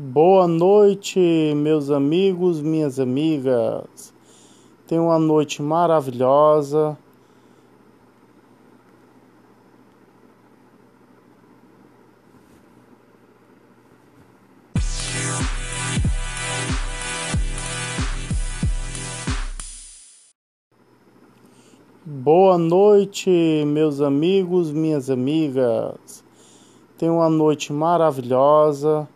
Boa noite, meus amigos, minhas amigas. Tenha uma noite maravilhosa. Boa noite, meus amigos, minhas amigas. Tenha uma noite maravilhosa.